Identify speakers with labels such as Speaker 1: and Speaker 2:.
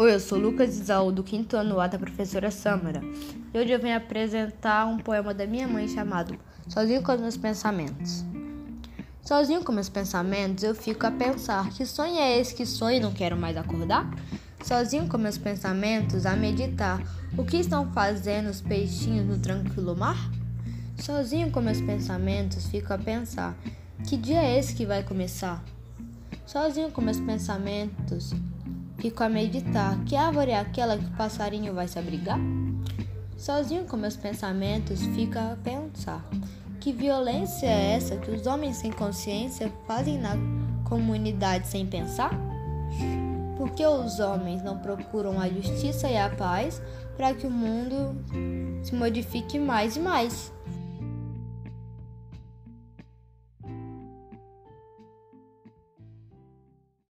Speaker 1: Oi, eu sou Lucas Isaú, do quinto ano A da professora Samara. E hoje eu venho apresentar um poema da minha mãe chamado Sozinho com os meus pensamentos. Sozinho com meus pensamentos, eu fico a pensar: que sonho é esse que sonho e não quero mais acordar? Sozinho com meus pensamentos, a meditar: o que estão fazendo os peixinhos no tranquilo mar? Sozinho com meus pensamentos, fico a pensar: que dia é esse que vai começar? Sozinho com meus pensamentos, Fico a meditar: que árvore é aquela que o passarinho vai se abrigar? Sozinho com meus pensamentos, fico a pensar: que violência é essa que os homens sem consciência fazem na comunidade sem pensar? Por que os homens não procuram a justiça e a paz para que o mundo se modifique mais e mais?